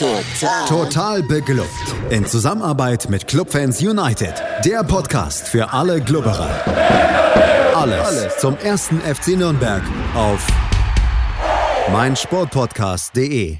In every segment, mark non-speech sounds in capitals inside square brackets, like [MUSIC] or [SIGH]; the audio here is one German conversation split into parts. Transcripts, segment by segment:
Total. Total beglückt. In Zusammenarbeit mit Clubfans United. Der Podcast für alle Glubberer. Alles, Alles zum ersten FC Nürnberg auf meinsportpodcast.de.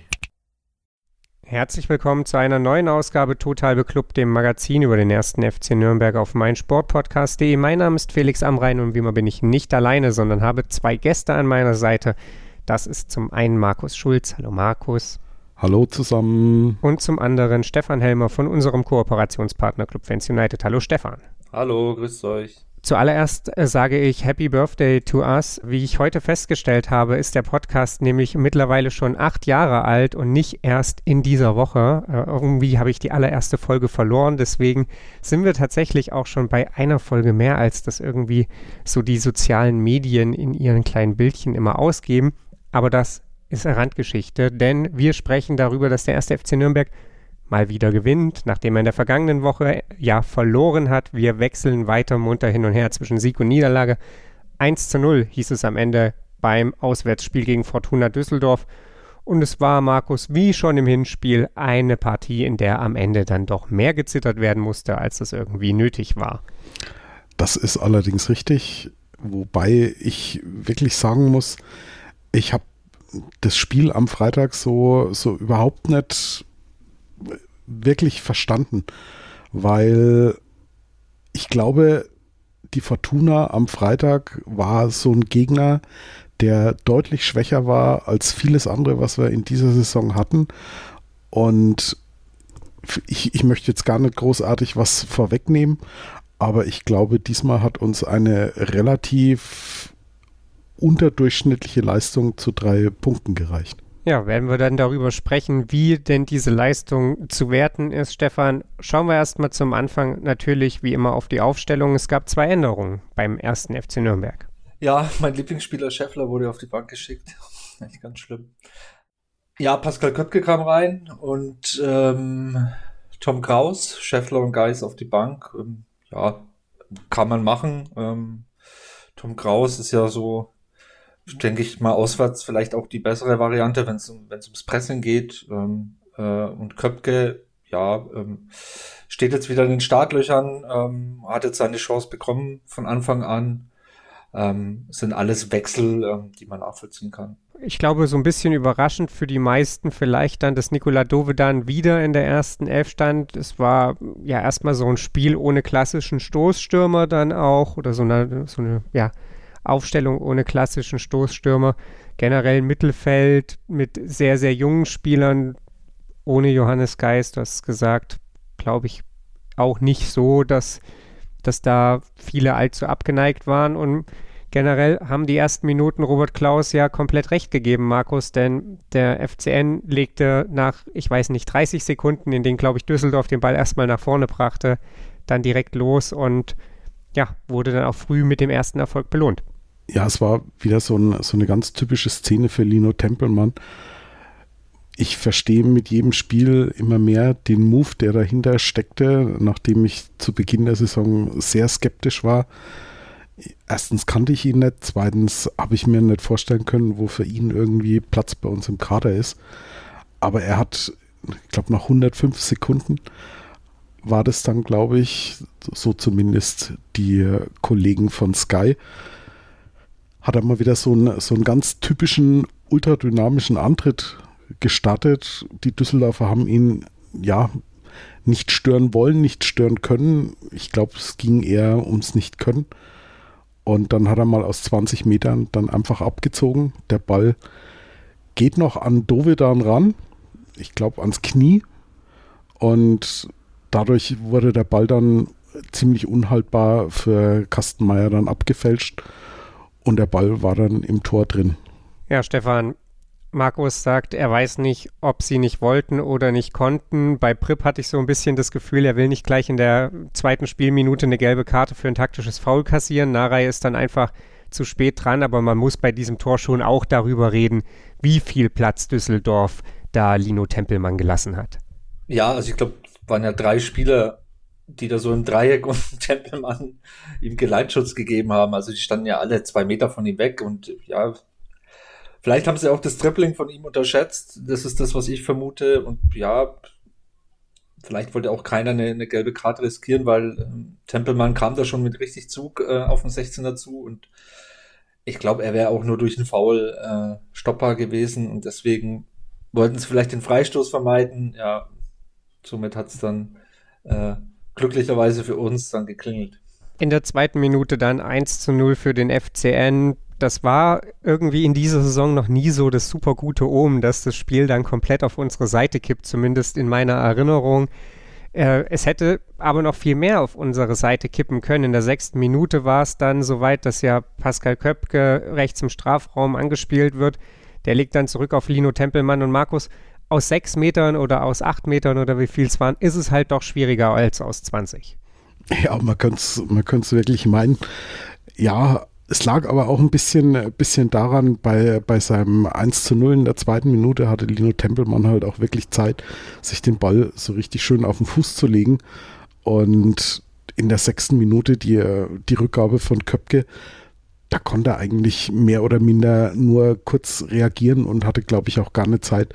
Herzlich willkommen zu einer neuen Ausgabe Total Beklubbt, dem Magazin über den ersten FC Nürnberg auf meinsportpodcast.de. Mein Name ist Felix Amrein und wie immer bin ich nicht alleine, sondern habe zwei Gäste an meiner Seite. Das ist zum einen Markus Schulz. Hallo Markus. Hallo zusammen. Und zum anderen Stefan Helmer von unserem Kooperationspartner Club Fans United. Hallo Stefan. Hallo, grüßt euch. Zuallererst äh, sage ich Happy Birthday to us. Wie ich heute festgestellt habe, ist der Podcast nämlich mittlerweile schon acht Jahre alt und nicht erst in dieser Woche. Äh, irgendwie habe ich die allererste Folge verloren. Deswegen sind wir tatsächlich auch schon bei einer Folge mehr, als das irgendwie so die sozialen Medien in ihren kleinen Bildchen immer ausgeben. Aber das ist eine Randgeschichte, denn wir sprechen darüber, dass der erste FC Nürnberg mal wieder gewinnt, nachdem er in der vergangenen Woche ja verloren hat. Wir wechseln weiter munter hin und her zwischen Sieg und Niederlage. 1 zu 0 hieß es am Ende beim Auswärtsspiel gegen Fortuna Düsseldorf. Und es war, Markus, wie schon im Hinspiel, eine Partie, in der am Ende dann doch mehr gezittert werden musste, als das irgendwie nötig war. Das ist allerdings richtig, wobei ich wirklich sagen muss, ich habe das Spiel am Freitag so, so überhaupt nicht wirklich verstanden, weil ich glaube, die Fortuna am Freitag war so ein Gegner, der deutlich schwächer war als vieles andere, was wir in dieser Saison hatten. Und ich, ich möchte jetzt gar nicht großartig was vorwegnehmen, aber ich glaube, diesmal hat uns eine relativ unterdurchschnittliche Leistung zu drei Punkten gereicht. Ja, werden wir dann darüber sprechen, wie denn diese Leistung zu werten ist. Stefan, schauen wir erstmal zum Anfang natürlich wie immer auf die Aufstellung. Es gab zwei Änderungen beim ersten FC Nürnberg. Ja, mein Lieblingsspieler Scheffler wurde auf die Bank geschickt. [LAUGHS] Echt ganz schlimm. Ja, Pascal Köpke kam rein und ähm, Tom Kraus, Scheffler und Geis auf die Bank. Ähm, ja, kann man machen. Ähm, Tom Kraus ist ja so denke ich mal, auswärts vielleicht auch die bessere Variante, wenn es ums Pressing geht. Ähm, äh, und Köpke, ja, ähm, steht jetzt wieder in den Startlöchern, ähm, hat jetzt seine Chance bekommen von Anfang an. Ähm, sind alles Wechsel, ähm, die man nachvollziehen kann. Ich glaube, so ein bisschen überraschend für die meisten vielleicht dann, dass Nikola Dovedan wieder in der ersten Elf stand. Es war ja erstmal so ein Spiel ohne klassischen Stoßstürmer dann auch oder so eine, so eine ja, Aufstellung ohne klassischen Stoßstürmer. Generell Mittelfeld mit sehr, sehr jungen Spielern, ohne Johannes Geist, du hast gesagt, glaube ich, auch nicht so, dass, dass da viele allzu abgeneigt waren. Und generell haben die ersten Minuten Robert Klaus ja komplett recht gegeben, Markus, denn der FCN legte nach, ich weiß nicht, 30 Sekunden, in denen, glaube ich, Düsseldorf den Ball erstmal nach vorne brachte, dann direkt los und ja, wurde dann auch früh mit dem ersten Erfolg belohnt ja, es war wieder so, ein, so eine ganz typische Szene für Lino Tempelmann. Ich verstehe mit jedem Spiel immer mehr den Move, der dahinter steckte, nachdem ich zu Beginn der Saison sehr skeptisch war. Erstens kannte ich ihn nicht, zweitens habe ich mir nicht vorstellen können, wo für ihn irgendwie Platz bei uns im Kader ist. Aber er hat, ich glaube, nach 105 Sekunden war das dann, glaube ich, so zumindest die Kollegen von Sky, hat er mal wieder so einen, so einen ganz typischen ultradynamischen Antritt gestartet. Die Düsseldorfer haben ihn ja nicht stören wollen, nicht stören können. Ich glaube, es ging eher ums Nicht-Können. Und dann hat er mal aus 20 Metern dann einfach abgezogen. Der Ball geht noch an Dovedan ran. Ich glaube ans Knie. Und dadurch wurde der Ball dann ziemlich unhaltbar für Kastenmeier dann abgefälscht und der Ball war dann im Tor drin. Ja, Stefan, Markus sagt, er weiß nicht, ob sie nicht wollten oder nicht konnten. Bei Prip hatte ich so ein bisschen das Gefühl, er will nicht gleich in der zweiten Spielminute eine gelbe Karte für ein taktisches Foul kassieren. Narei ist dann einfach zu spät dran, aber man muss bei diesem Tor schon auch darüber reden, wie viel Platz Düsseldorf da Lino Tempelmann gelassen hat. Ja, also ich glaube, waren ja drei Spieler die da so im Dreieck und [LAUGHS] Tempelmann ihm Geleitschutz gegeben haben. Also die standen ja alle zwei Meter von ihm weg und ja, Vielleicht haben sie auch das Tripling von ihm unterschätzt. Das ist das, was ich vermute. Und ja, vielleicht wollte auch keiner eine, eine gelbe Karte riskieren, weil ähm, Tempelmann kam da schon mit richtig Zug äh, auf den 16er zu und ich glaube, er wäre auch nur durch einen Foul äh, stoppbar gewesen und deswegen wollten sie vielleicht den Freistoß vermeiden. Ja, somit hat es dann äh, glücklicherweise für uns dann geklingelt. In der zweiten Minute dann 1 zu 0 für den FCN das war irgendwie in dieser Saison noch nie so das super gute Omen, dass das Spiel dann komplett auf unsere Seite kippt, zumindest in meiner Erinnerung. Äh, es hätte aber noch viel mehr auf unsere Seite kippen können. In der sechsten Minute war es dann soweit, dass ja Pascal Köpke rechts im Strafraum angespielt wird. Der legt dann zurück auf Lino Tempelmann und Markus. Aus sechs Metern oder aus acht Metern oder wie viel es waren, ist es halt doch schwieriger als aus 20. Ja, man könnte es man wirklich meinen. Ja, es lag aber auch ein bisschen, bisschen daran, bei, bei seinem 1 zu 0 in der zweiten Minute hatte Lino Tempelmann halt auch wirklich Zeit, sich den Ball so richtig schön auf den Fuß zu legen. Und in der sechsten Minute die, die Rückgabe von Köpke, da konnte er eigentlich mehr oder minder nur kurz reagieren und hatte, glaube ich, auch gar nicht Zeit,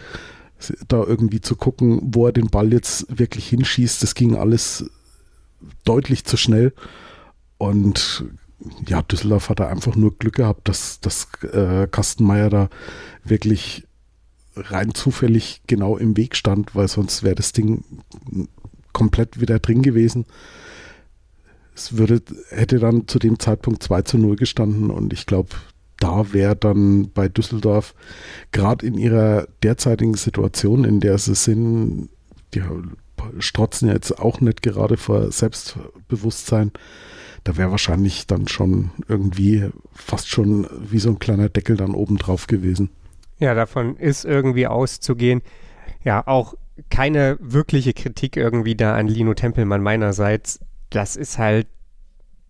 da irgendwie zu gucken, wo er den Ball jetzt wirklich hinschießt. Das ging alles deutlich zu schnell. Und ja, Düsseldorf hat da einfach nur Glück gehabt, dass, dass äh, Kastenmeier da wirklich rein zufällig genau im Weg stand, weil sonst wäre das Ding komplett wieder drin gewesen. Es würde, hätte dann zu dem Zeitpunkt 2 zu 0 gestanden und ich glaube, da wäre dann bei Düsseldorf gerade in ihrer derzeitigen Situation, in der sie sind, die strotzen jetzt auch nicht gerade vor Selbstbewusstsein, da wäre wahrscheinlich dann schon irgendwie fast schon wie so ein kleiner Deckel dann oben drauf gewesen. Ja, davon ist irgendwie auszugehen. Ja, auch keine wirkliche Kritik irgendwie da an Lino Tempelmann meinerseits. Das ist halt,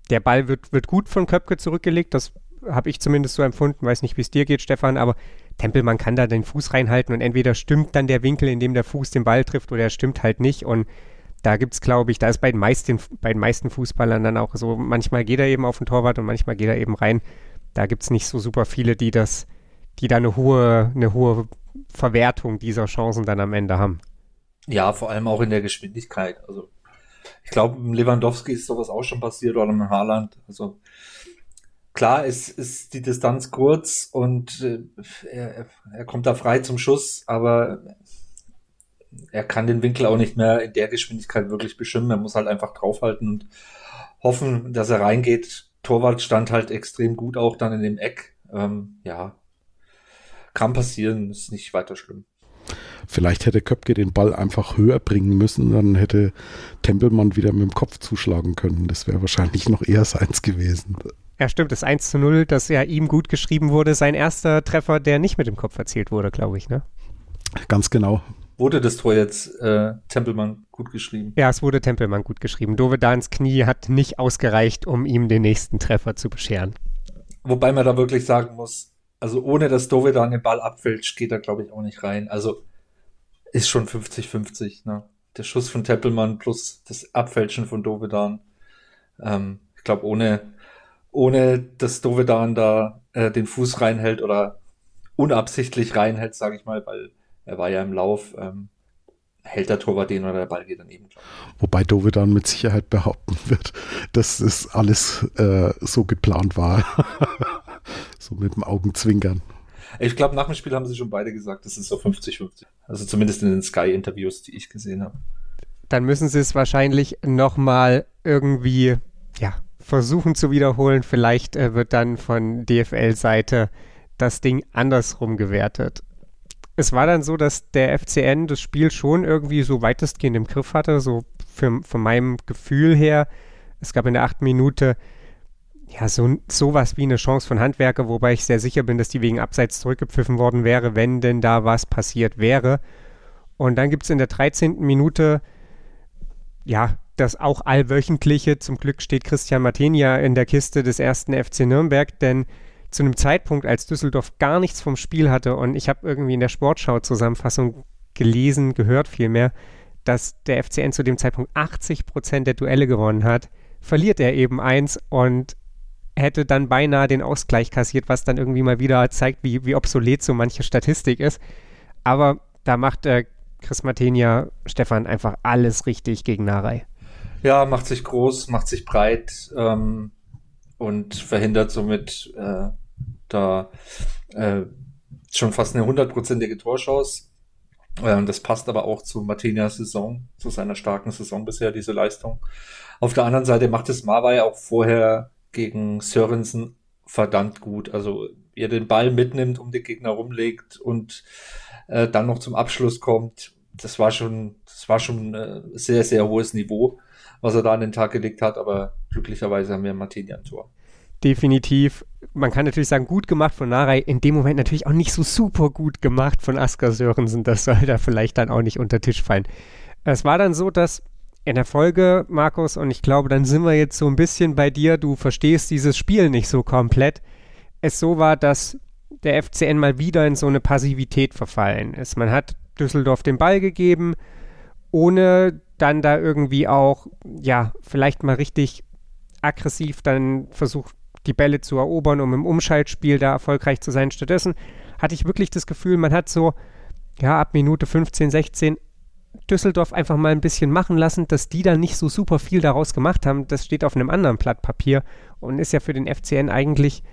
der Ball wird, wird gut von Köpke zurückgelegt, das habe ich zumindest so empfunden, weiß nicht, wie es dir geht, Stefan, aber Tempelmann kann da den Fuß reinhalten und entweder stimmt dann der Winkel, in dem der Fuß den Ball trifft, oder er stimmt halt nicht und da gibt es, glaube ich, da ist bei den, meisten, bei den meisten Fußballern dann auch so, manchmal geht er eben auf den Torwart und manchmal geht er eben rein. Da gibt es nicht so super viele, die das, die da eine hohe, eine hohe Verwertung dieser Chancen dann am Ende haben. Ja, vor allem auch in der Geschwindigkeit. Also ich glaube, Lewandowski ist sowas auch schon passiert oder im Haaland. Also klar ist, ist die Distanz kurz und äh, er, er kommt da frei zum Schuss, aber er kann den Winkel auch nicht mehr in der Geschwindigkeit wirklich bestimmen. Er muss halt einfach draufhalten und hoffen, dass er reingeht. Torwart stand halt extrem gut auch dann in dem Eck. Ähm, ja, kann passieren, ist nicht weiter schlimm. Vielleicht hätte Köpke den Ball einfach höher bringen müssen, dann hätte Tempelmann wieder mit dem Kopf zuschlagen können. Das wäre wahrscheinlich noch eher seins gewesen. Ja, stimmt, das 1 zu 0, das ja ihm gut geschrieben wurde, sein erster Treffer, der nicht mit dem Kopf erzielt wurde, glaube ich, ne? Ganz genau. Wurde das Tor jetzt äh, Tempelmann gut geschrieben? Ja, es wurde Tempelmann gut geschrieben. Dovedans Knie hat nicht ausgereicht, um ihm den nächsten Treffer zu bescheren. Wobei man da wirklich sagen muss, also ohne dass Dovedan den Ball abfälscht, geht er, glaube ich, auch nicht rein. Also ist schon 50-50. Ne? Der Schuss von Tempelmann plus das Abfälschen von Dovedan. Ähm, ich glaube, ohne, ohne dass Dovedan da äh, den Fuß reinhält oder unabsichtlich reinhält, sage ich mal, weil er war ja im Lauf, ähm, hält der Torwart den oder der Ball geht daneben. Wobei Dove dann mit Sicherheit behaupten wird, dass es alles äh, so geplant war. [LAUGHS] so mit dem Augenzwinkern. Ich glaube, nach dem Spiel haben sie schon beide gesagt, das ist so 50-50. Also zumindest in den Sky-Interviews, die ich gesehen habe. Dann müssen sie es wahrscheinlich nochmal irgendwie ja, versuchen zu wiederholen. Vielleicht äh, wird dann von DFL-Seite das Ding andersrum gewertet es war dann so, dass der FCN das Spiel schon irgendwie so weitestgehend im Griff hatte, so für, von meinem Gefühl her. Es gab in der achten Minute ja so sowas wie eine Chance von Handwerker, wobei ich sehr sicher bin, dass die wegen Abseits zurückgepfiffen worden wäre, wenn denn da was passiert wäre. Und dann gibt es in der 13. Minute ja das auch allwöchentliche, zum Glück steht Christian Martenia in der Kiste des ersten FC Nürnberg, denn zu einem Zeitpunkt, als Düsseldorf gar nichts vom Spiel hatte und ich habe irgendwie in der Sportschau-Zusammenfassung gelesen, gehört vielmehr, dass der FCN zu dem Zeitpunkt 80 Prozent der Duelle gewonnen hat, verliert er eben eins und hätte dann beinahe den Ausgleich kassiert, was dann irgendwie mal wieder zeigt, wie, wie obsolet so manche Statistik ist. Aber da macht äh, Chris Martinia, Stefan, einfach alles richtig gegen Narei. Ja, macht sich groß, macht sich breit ähm, und verhindert somit äh, da äh, schon fast eine hundertprozentige Torchance. Ähm, das passt aber auch zu Martinias Saison, zu seiner starken Saison bisher, diese Leistung. Auf der anderen Seite macht es Marwei auch vorher gegen Sörensen verdammt gut. Also ihr den Ball mitnimmt, um den Gegner rumlegt und äh, dann noch zum Abschluss kommt. Das war schon, das war schon äh, sehr, sehr hohes Niveau, was er da an den Tag gelegt hat, aber glücklicherweise haben wir Martini am Tor. Definitiv. Man kann natürlich sagen, gut gemacht von Narei, in dem Moment natürlich auch nicht so super gut gemacht von Asker Sörensen. Das soll da vielleicht dann auch nicht unter Tisch fallen. Es war dann so, dass in der Folge, Markus, und ich glaube, dann sind wir jetzt so ein bisschen bei dir, du verstehst dieses Spiel nicht so komplett, es so war, dass der FCN mal wieder in so eine Passivität verfallen ist. Man hat Düsseldorf den Ball gegeben, ohne dann da irgendwie auch, ja, vielleicht mal richtig aggressiv dann versucht, die Bälle zu erobern, um im Umschaltspiel da erfolgreich zu sein. Stattdessen hatte ich wirklich das Gefühl, man hat so, ja, ab Minute 15, 16 Düsseldorf einfach mal ein bisschen machen lassen, dass die dann nicht so super viel daraus gemacht haben. Das steht auf einem anderen Blatt Papier und ist ja für den FCN eigentlich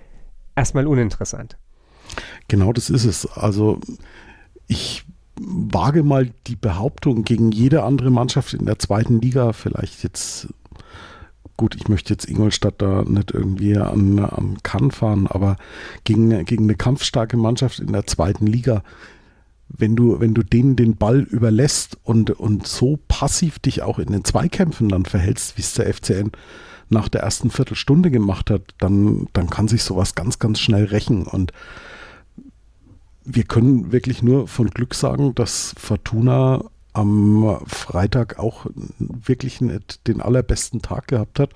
erstmal uninteressant. Genau das ist es. Also ich wage mal die Behauptung gegen jede andere Mannschaft in der zweiten Liga, vielleicht jetzt, gut, ich möchte jetzt Ingolstadt da nicht irgendwie an, an Kann fahren, aber gegen, gegen eine kampfstarke Mannschaft in der zweiten Liga, wenn du, wenn du denen den Ball überlässt und, und so passiv dich auch in den Zweikämpfen dann verhältst, wie es der FCN nach der ersten Viertelstunde gemacht hat, dann, dann kann sich sowas ganz, ganz schnell rächen. Und wir können wirklich nur von Glück sagen, dass Fortuna am Freitag auch wirklich den allerbesten Tag gehabt hat.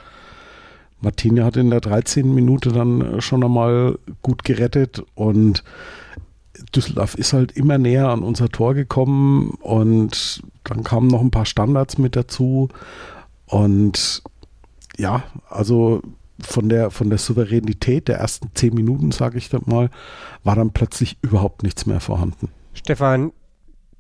Martina hat in der 13. Minute dann schon einmal gut gerettet und Düsseldorf ist halt immer näher an unser Tor gekommen und dann kamen noch ein paar Standards mit dazu und ja, also von der, von der Souveränität der ersten zehn Minuten, sage ich dann mal, war dann plötzlich überhaupt nichts mehr vorhanden. Stefan,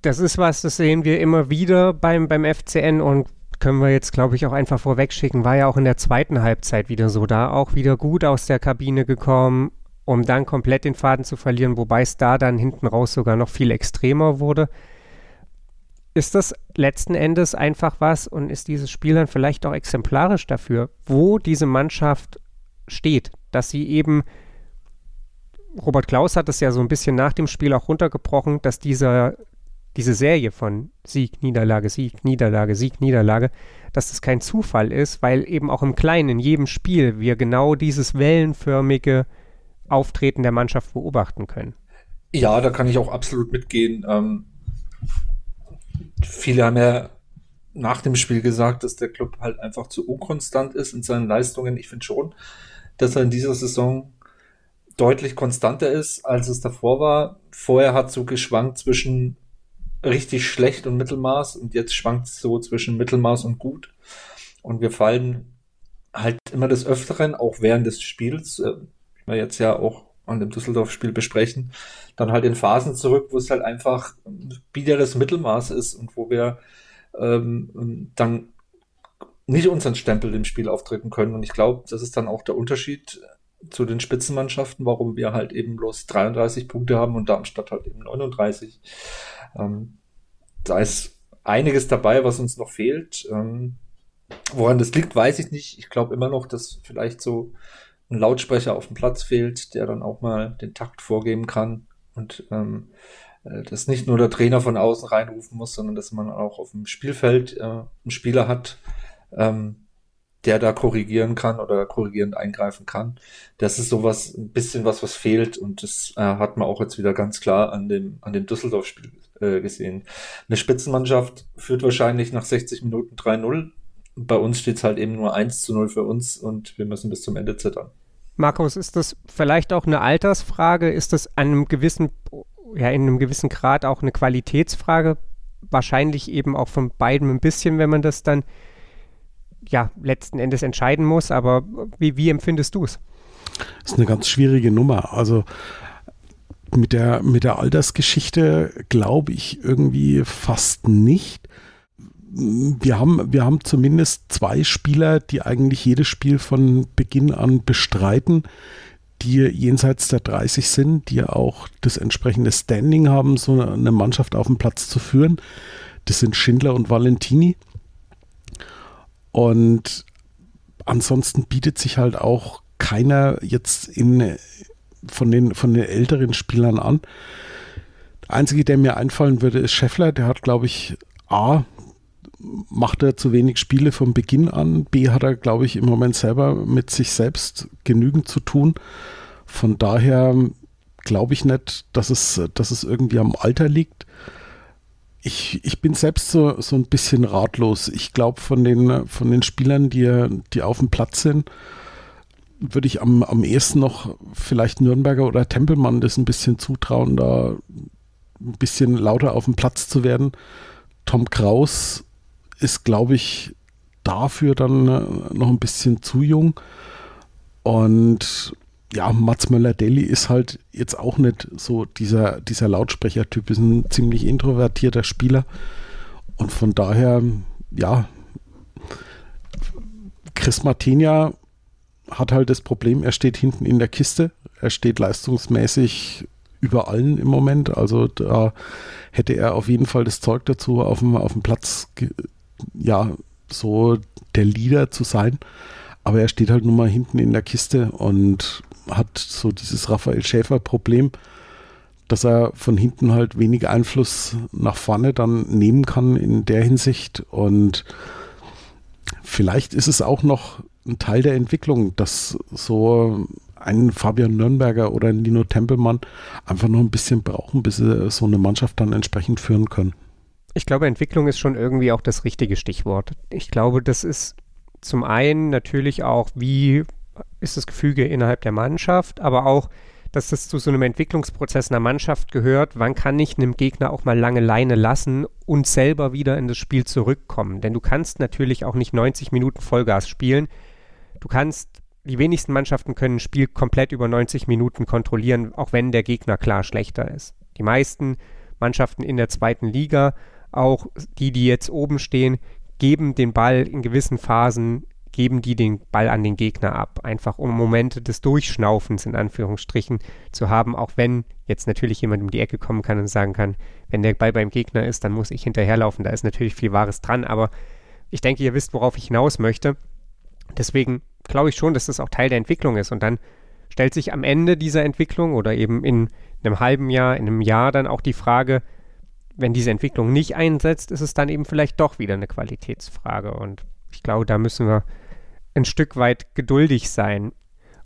das ist was, das sehen wir immer wieder beim, beim FCN und können wir jetzt, glaube ich, auch einfach vorwegschicken, war ja auch in der zweiten Halbzeit wieder so, da auch wieder gut aus der Kabine gekommen, um dann komplett den Faden zu verlieren, wobei es da dann hinten raus sogar noch viel extremer wurde. Ist das letzten Endes einfach was und ist dieses Spiel dann vielleicht auch exemplarisch dafür, wo diese Mannschaft steht, dass sie eben Robert Klaus hat es ja so ein bisschen nach dem Spiel auch runtergebrochen, dass dieser, diese Serie von Sieg, Niederlage, Sieg, Niederlage, Sieg, Niederlage, dass das kein Zufall ist, weil eben auch im Kleinen, in jedem Spiel, wir genau dieses wellenförmige Auftreten der Mannschaft beobachten können. Ja, da kann ich auch absolut mitgehen. Ähm, viele haben ja nach dem Spiel gesagt, dass der Club halt einfach zu unkonstant ist in seinen Leistungen. Ich finde schon, dass er in dieser Saison deutlich konstanter ist, als es davor war. Vorher hat so geschwankt zwischen richtig schlecht und Mittelmaß und jetzt schwankt es so zwischen Mittelmaß und gut. Und wir fallen halt immer des Öfteren, auch während des Spiels, äh, jetzt ja auch an dem Düsseldorf-Spiel besprechen, dann halt in Phasen zurück, wo es halt einfach biederes Mittelmaß ist und wo wir ähm, dann nicht unseren Stempel im Spiel auftreten können. Und ich glaube, das ist dann auch der Unterschied zu den Spitzenmannschaften, warum wir halt eben bloß 33 Punkte haben und Darmstadt halt eben 39. Ähm, da ist einiges dabei, was uns noch fehlt. Ähm, woran das liegt, weiß ich nicht. Ich glaube immer noch, dass vielleicht so ein Lautsprecher auf dem Platz fehlt, der dann auch mal den Takt vorgeben kann und ähm, äh, dass nicht nur der Trainer von außen reinrufen muss, sondern dass man auch auf dem Spielfeld äh, einen Spieler hat, ähm, der da korrigieren kann oder korrigierend eingreifen kann. Das ist sowas, ein bisschen was, was fehlt und das äh, hat man auch jetzt wieder ganz klar an dem, an dem Düsseldorf-Spiel äh, gesehen. Eine Spitzenmannschaft führt wahrscheinlich nach 60 Minuten 3-0. Bei uns steht es halt eben nur 1 zu 0 für uns und wir müssen bis zum Ende zittern. Markus, ist das vielleicht auch eine Altersfrage? Ist das an einem gewissen, ja, in einem gewissen Grad auch eine Qualitätsfrage? Wahrscheinlich eben auch von beiden ein bisschen, wenn man das dann ja letzten Endes entscheiden muss. Aber wie, wie empfindest du es? Das ist eine ganz schwierige Nummer. Also mit der, mit der Altersgeschichte glaube ich irgendwie fast nicht. Wir haben, wir haben zumindest zwei Spieler, die eigentlich jedes Spiel von Beginn an bestreiten, die jenseits der 30 sind, die auch das entsprechende Standing haben, so eine Mannschaft auf den Platz zu führen. Das sind Schindler und Valentini. Und ansonsten bietet sich halt auch keiner jetzt in, von, den, von den älteren Spielern an. Der einzige, der mir einfallen würde, ist Scheffler. Der hat, glaube ich, A, macht er zu wenig Spiele von Beginn an. B, hat er, glaube ich, im Moment selber mit sich selbst genügend zu tun. Von daher glaube ich nicht, dass es, dass es irgendwie am Alter liegt. Ich, ich bin selbst so, so ein bisschen ratlos. Ich glaube, von den, von den Spielern, die, die auf dem Platz sind, würde ich am, am ehesten noch vielleicht Nürnberger oder Tempelmann das ein bisschen zutrauen, da ein bisschen lauter auf dem Platz zu werden. Tom Kraus ist, glaube ich, dafür dann äh, noch ein bisschen zu jung. Und ja, Mats Möller-Deli ist halt jetzt auch nicht so dieser, dieser Lautsprechertyp, ist ein ziemlich introvertierter Spieler. Und von daher, ja, Chris Martinia hat halt das Problem, er steht hinten in der Kiste. Er steht leistungsmäßig über allen im Moment. Also da hätte er auf jeden Fall das Zeug dazu, auf dem, auf dem Platz, ja, so der Leader zu sein. Aber er steht halt nun mal hinten in der Kiste und hat so dieses Raphael Schäfer-Problem, dass er von hinten halt wenig Einfluss nach vorne dann nehmen kann in der Hinsicht. Und vielleicht ist es auch noch ein Teil der Entwicklung, dass so ein Fabian Nürnberger oder ein Lino Tempelmann einfach noch ein bisschen brauchen, bis sie so eine Mannschaft dann entsprechend führen können. Ich glaube, Entwicklung ist schon irgendwie auch das richtige Stichwort. Ich glaube, das ist zum einen natürlich auch, wie ist das Gefüge innerhalb der Mannschaft, aber auch, dass das zu so einem Entwicklungsprozess einer Mannschaft gehört. Wann kann ich einem Gegner auch mal lange Leine lassen und selber wieder in das Spiel zurückkommen? Denn du kannst natürlich auch nicht 90 Minuten Vollgas spielen. Du kannst, die wenigsten Mannschaften können ein Spiel komplett über 90 Minuten kontrollieren, auch wenn der Gegner klar schlechter ist. Die meisten Mannschaften in der zweiten Liga, auch die, die jetzt oben stehen, geben den Ball in gewissen Phasen, geben die den Ball an den Gegner ab, einfach um Momente des Durchschnaufens in Anführungsstrichen zu haben, auch wenn jetzt natürlich jemand um die Ecke kommen kann und sagen kann, wenn der Ball beim Gegner ist, dann muss ich hinterherlaufen, da ist natürlich viel Wahres dran, aber ich denke, ihr wisst, worauf ich hinaus möchte. Deswegen glaube ich schon, dass das auch Teil der Entwicklung ist. Und dann stellt sich am Ende dieser Entwicklung oder eben in einem halben Jahr, in einem Jahr dann auch die Frage, wenn diese Entwicklung nicht einsetzt, ist es dann eben vielleicht doch wieder eine Qualitätsfrage. Und ich glaube, da müssen wir ein Stück weit geduldig sein.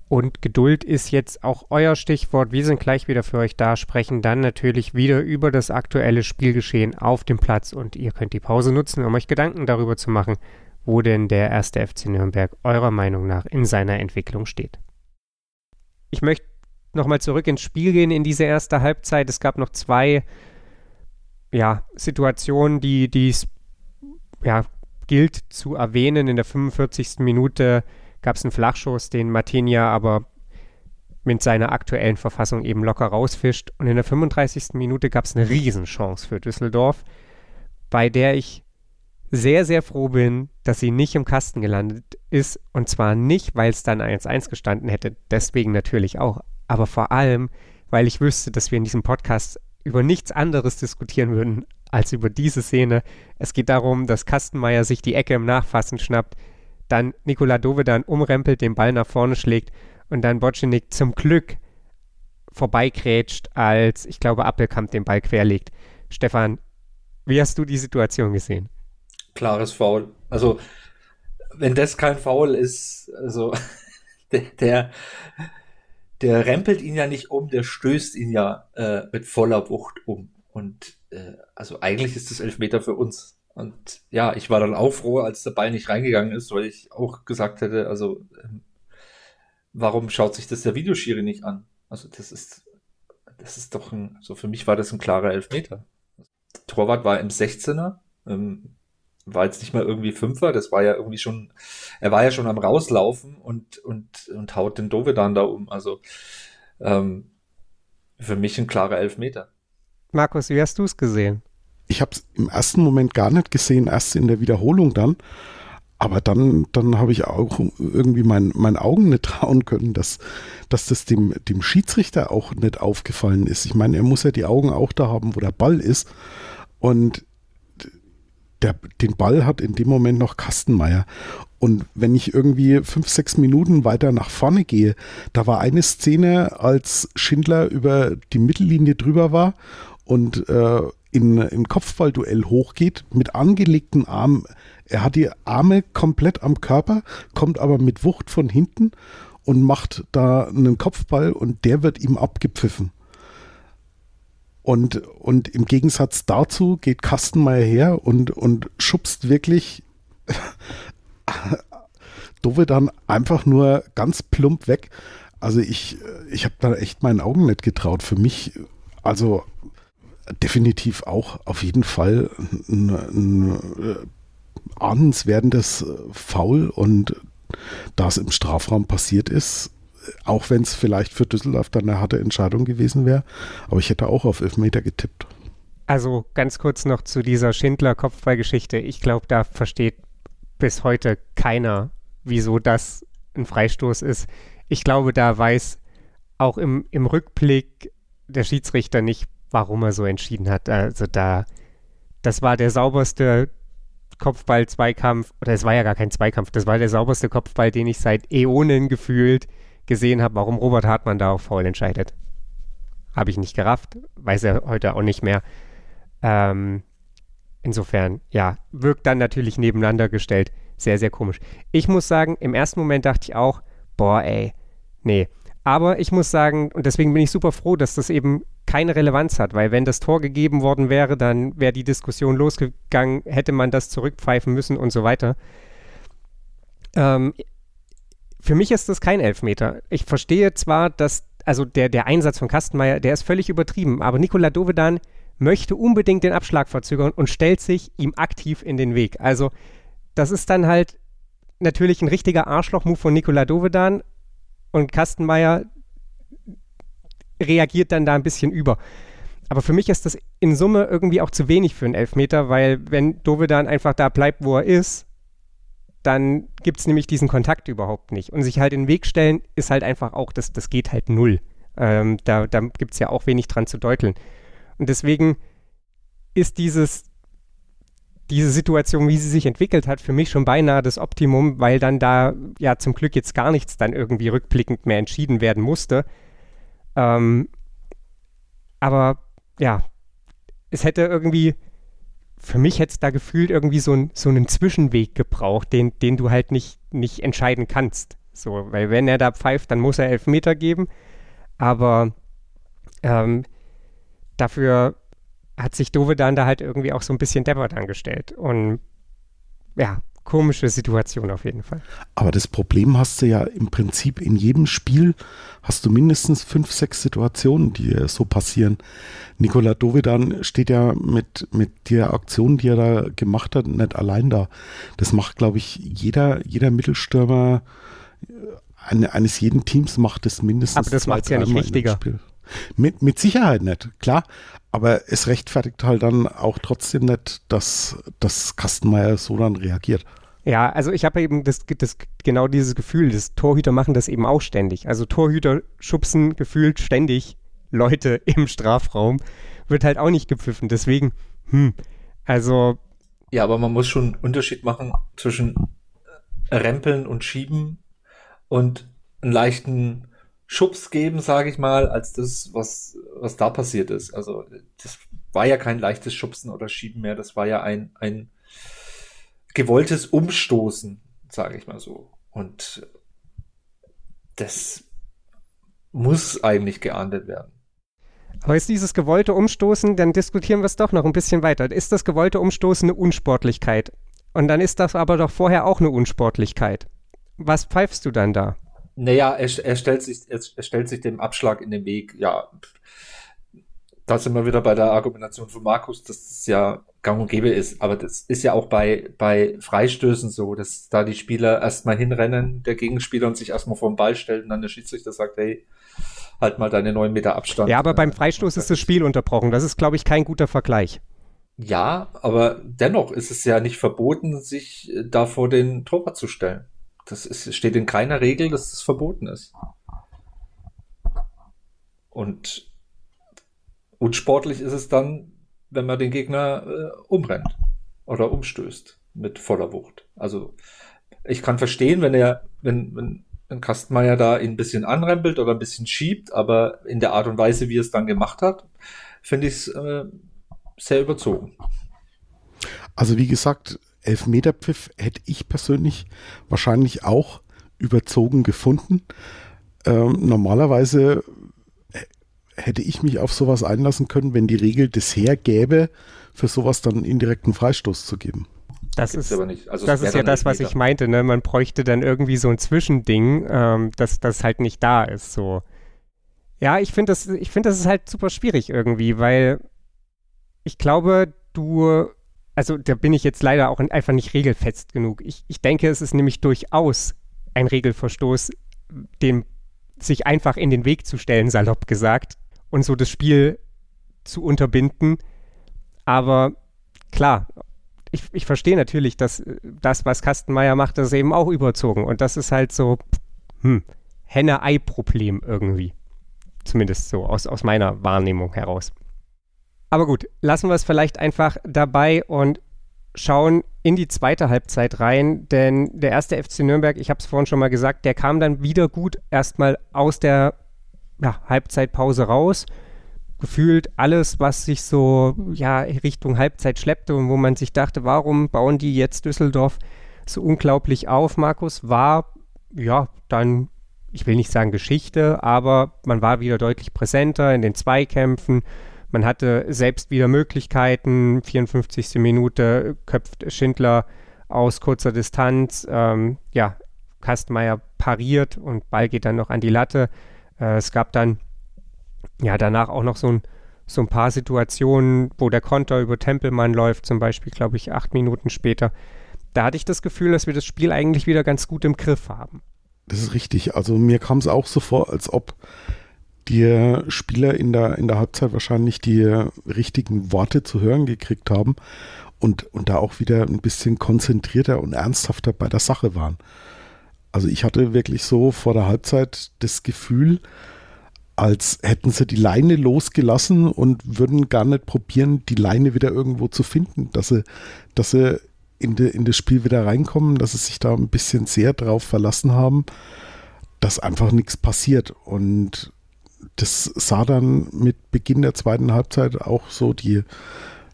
Und Geduld ist jetzt auch euer Stichwort. Wir sind gleich wieder für euch da, sprechen dann natürlich wieder über das aktuelle Spielgeschehen auf dem Platz und ihr könnt die Pause nutzen, um euch Gedanken darüber zu machen, wo denn der erste FC Nürnberg eurer Meinung nach in seiner Entwicklung steht. Ich möchte nochmal zurück ins Spiel gehen in diese erste Halbzeit. Es gab noch zwei ja, Situationen, die es ja, gilt zu erwähnen. In der 45. Minute gab es einen Flachschuss, den Martinia aber mit seiner aktuellen Verfassung eben locker rausfischt. Und in der 35. Minute gab es eine Riesenchance für Düsseldorf, bei der ich sehr, sehr froh bin, dass sie nicht im Kasten gelandet ist. Und zwar nicht, weil es dann 1-1 gestanden hätte, deswegen natürlich auch, aber vor allem, weil ich wüsste, dass wir in diesem Podcast über nichts anderes diskutieren würden als über diese Szene. Es geht darum, dass Kastenmeier sich die Ecke im Nachfassen schnappt, dann Nikola Dovedan umrempelt, den Ball nach vorne schlägt und dann Bocinik zum Glück vorbeikrätscht, als ich glaube Appelkamp den Ball querlegt. Stefan, wie hast du die Situation gesehen? Klares Foul. Also, wenn das kein Foul ist, also [LAUGHS] der, der, der rempelt ihn ja nicht um, der stößt ihn ja äh, mit voller Wucht um. Und äh, also eigentlich ist das Elfmeter für uns. Und ja, ich war dann auch froh, als der Ball nicht reingegangen ist, weil ich auch gesagt hätte, also ähm, warum schaut sich das der Videoschiri nicht an? Also das ist, das ist doch ein, so für mich war das ein klarer Elfmeter. Der Torwart war im 16er. Ähm, war jetzt nicht mal irgendwie Fünfer, das war ja irgendwie schon, er war ja schon am rauslaufen und, und, und haut den Dovedan da um. Also ähm, für mich ein klarer Elfmeter. Markus, wie hast du es gesehen? Ich habe es im ersten Moment gar nicht gesehen, erst in der Wiederholung dann. Aber dann, dann habe ich auch irgendwie mein, meinen Augen nicht trauen können, dass, dass das dem, dem Schiedsrichter auch nicht aufgefallen ist. Ich meine, er muss ja die Augen auch da haben, wo der Ball ist. Und der, den Ball hat in dem Moment noch Kastenmeier. Und wenn ich irgendwie fünf, sechs Minuten weiter nach vorne gehe, da war eine Szene, als Schindler über die Mittellinie drüber war und äh, in ein Kopfballduell hochgeht mit angelegten Armen. Er hat die Arme komplett am Körper, kommt aber mit Wucht von hinten und macht da einen Kopfball und der wird ihm abgepfiffen. Und, und im Gegensatz dazu geht Kastenmeier her und, und schubst wirklich [LAUGHS] Dove dann einfach nur ganz plump weg. Also ich, ich habe da echt meinen Augen nicht getraut. Für mich, also definitiv auch auf jeden Fall ein, ein ahnenswerdendes Foul und da es im Strafraum passiert ist, auch wenn es vielleicht für Düsseldorf dann eine harte Entscheidung gewesen wäre, aber ich hätte auch auf Elfmeter getippt. Also ganz kurz noch zu dieser Schindler-Kopfballgeschichte. Ich glaube, da versteht bis heute keiner, wieso das ein Freistoß ist. Ich glaube, da weiß auch im, im Rückblick der Schiedsrichter nicht, warum er so entschieden hat. Also da, das war der sauberste Kopfball-Zweikampf, oder es war ja gar kein Zweikampf, das war der sauberste Kopfball, den ich seit Äonen gefühlt gesehen habe, warum Robert Hartmann da auf Foul entscheidet. Habe ich nicht gerafft, weiß er heute auch nicht mehr. Ähm, insofern, ja, wirkt dann natürlich nebeneinander gestellt sehr, sehr komisch. Ich muss sagen, im ersten Moment dachte ich auch, boah, ey, nee. Aber ich muss sagen, und deswegen bin ich super froh, dass das eben keine Relevanz hat, weil wenn das Tor gegeben worden wäre, dann wäre die Diskussion losgegangen, hätte man das zurückpfeifen müssen und so weiter. Ähm, für mich ist das kein Elfmeter. Ich verstehe zwar, dass, also der, der Einsatz von Kastenmeier, der ist völlig übertrieben, aber Nikola Dovedan möchte unbedingt den Abschlag verzögern und stellt sich ihm aktiv in den Weg. Also das ist dann halt natürlich ein richtiger Arschloch-Move von Nikola Dovedan und Kastenmeier reagiert dann da ein bisschen über. Aber für mich ist das in Summe irgendwie auch zu wenig für einen Elfmeter, weil wenn Dovedan einfach da bleibt, wo er ist, dann gibt es nämlich diesen Kontakt überhaupt nicht. Und sich halt in den Weg stellen, ist halt einfach auch, das, das geht halt null. Ähm, da da gibt es ja auch wenig dran zu deuteln. Und deswegen ist dieses diese Situation, wie sie sich entwickelt hat, für mich schon beinahe das Optimum, weil dann da ja zum Glück jetzt gar nichts dann irgendwie rückblickend mehr entschieden werden musste. Ähm, aber ja, es hätte irgendwie, für mich hätte es da gefühlt irgendwie so, ein, so einen Zwischenweg gebraucht, den, den du halt nicht, nicht entscheiden kannst. So, weil wenn er da pfeift, dann muss er Elfmeter geben. Aber ähm, dafür hat sich Dovedan da halt irgendwie auch so ein bisschen deppert angestellt. Und ja, komische Situation auf jeden Fall. Aber das Problem hast du ja im Prinzip in jedem Spiel hast du mindestens fünf, sechs Situationen, die so passieren. Nikola Dovedan steht ja mit, mit der Aktion, die er da gemacht hat, nicht allein da. Das macht, glaube ich, jeder, jeder Mittelstürmer äh, eine, eines jeden Teams macht es mindestens. Aber das macht es ja nicht richtiger. Mit, mit Sicherheit nicht, klar. Aber es rechtfertigt halt dann auch trotzdem nicht, dass, dass Kastenmeier so dann reagiert. Ja, also ich habe eben das, das, genau dieses Gefühl, das Torhüter machen das eben auch ständig. Also Torhüter schubsen gefühlt ständig Leute [LAUGHS] im Strafraum, wird halt auch nicht gepfiffen. Deswegen, hm, also. Ja, aber man muss schon einen Unterschied machen zwischen Rempeln und Schieben und einen leichten Schubs geben, sage ich mal, als das, was, was da passiert ist. Also das war ja kein leichtes Schubsen oder Schieben mehr, das war ja ein, ein gewolltes Umstoßen, sage ich mal so. Und das muss eigentlich geahndet werden. Aber ist dieses gewollte Umstoßen, dann diskutieren wir es doch noch ein bisschen weiter. Ist das gewollte Umstoßen eine Unsportlichkeit? Und dann ist das aber doch vorher auch eine Unsportlichkeit. Was pfeifst du dann da? Naja, er, er, stellt sich, er, stellt sich dem Abschlag in den Weg. Ja, da sind wir wieder bei der Argumentation von Markus, dass das ja gang und gäbe ist. Aber das ist ja auch bei, bei Freistößen so, dass da die Spieler erstmal hinrennen, der Gegenspieler und sich erstmal vor den Ball stellt und dann der Schiedsrichter sagt, hey, halt mal deine neun Meter Abstand. Ja, aber beim Freistoß ist das Spiel unterbrochen. Das ist, glaube ich, kein guter Vergleich. Ja, aber dennoch ist es ja nicht verboten, sich äh, da vor den Torwart zu stellen. Das ist, steht in keiner Regel, dass das verboten ist. Und unsportlich ist es dann, wenn man den Gegner äh, umrennt oder umstößt mit voller Wucht. Also ich kann verstehen, wenn er, wenn, wenn, wenn Kastenmeier da ihn ein bisschen anrempelt oder ein bisschen schiebt, aber in der Art und Weise, wie er es dann gemacht hat, finde ich es äh, sehr überzogen. Also wie gesagt, Elfmeterpfiff hätte ich persönlich wahrscheinlich auch überzogen gefunden. Ähm, normalerweise hätte ich mich auf sowas einlassen können, wenn die Regel das hergäbe, für sowas dann indirekten Freistoß zu geben. Das ist, also das ist ja das, was ich meinte. Ne? Man bräuchte dann irgendwie so ein Zwischending, ähm, dass das halt nicht da ist. So. Ja, ich finde das, ich finde das ist halt super schwierig irgendwie, weil ich glaube, du, also da bin ich jetzt leider auch einfach nicht regelfest genug. Ich, ich denke, es ist nämlich durchaus ein Regelverstoß, dem sich einfach in den Weg zu stellen, salopp gesagt, und so das Spiel zu unterbinden. Aber klar, ich, ich verstehe natürlich, dass das, was Kastenmeier macht, das eben auch überzogen. Und das ist halt so, hm, Henne-Ei-Problem irgendwie. Zumindest so aus, aus meiner Wahrnehmung heraus. Aber gut, lassen wir es vielleicht einfach dabei und schauen in die zweite Halbzeit rein, denn der erste FC Nürnberg, ich habe es vorhin schon mal gesagt, der kam dann wieder gut erstmal aus der ja, Halbzeitpause raus. Gefühlt alles, was sich so ja, Richtung Halbzeit schleppte und wo man sich dachte, warum bauen die jetzt Düsseldorf so unglaublich auf, Markus, war ja dann, ich will nicht sagen Geschichte, aber man war wieder deutlich präsenter in den Zweikämpfen man hatte selbst wieder Möglichkeiten. 54. Minute köpft Schindler aus kurzer Distanz. Ähm, ja, Kastmeier pariert und Ball geht dann noch an die Latte. Äh, es gab dann ja danach auch noch so ein, so ein paar Situationen, wo der Konter über Tempelmann läuft, zum Beispiel, glaube ich, acht Minuten später. Da hatte ich das Gefühl, dass wir das Spiel eigentlich wieder ganz gut im Griff haben. Das ist richtig. Also mir kam es auch so vor, als ob die Spieler in der, in der Halbzeit wahrscheinlich die richtigen Worte zu hören gekriegt haben und, und da auch wieder ein bisschen konzentrierter und ernsthafter bei der Sache waren. Also ich hatte wirklich so vor der Halbzeit das Gefühl, als hätten sie die Leine losgelassen und würden gar nicht probieren, die Leine wieder irgendwo zu finden, dass sie, dass sie in, de, in das Spiel wieder reinkommen, dass sie sich da ein bisschen sehr drauf verlassen haben, dass einfach nichts passiert. Und das sah dann mit Beginn der zweiten Halbzeit auch so die,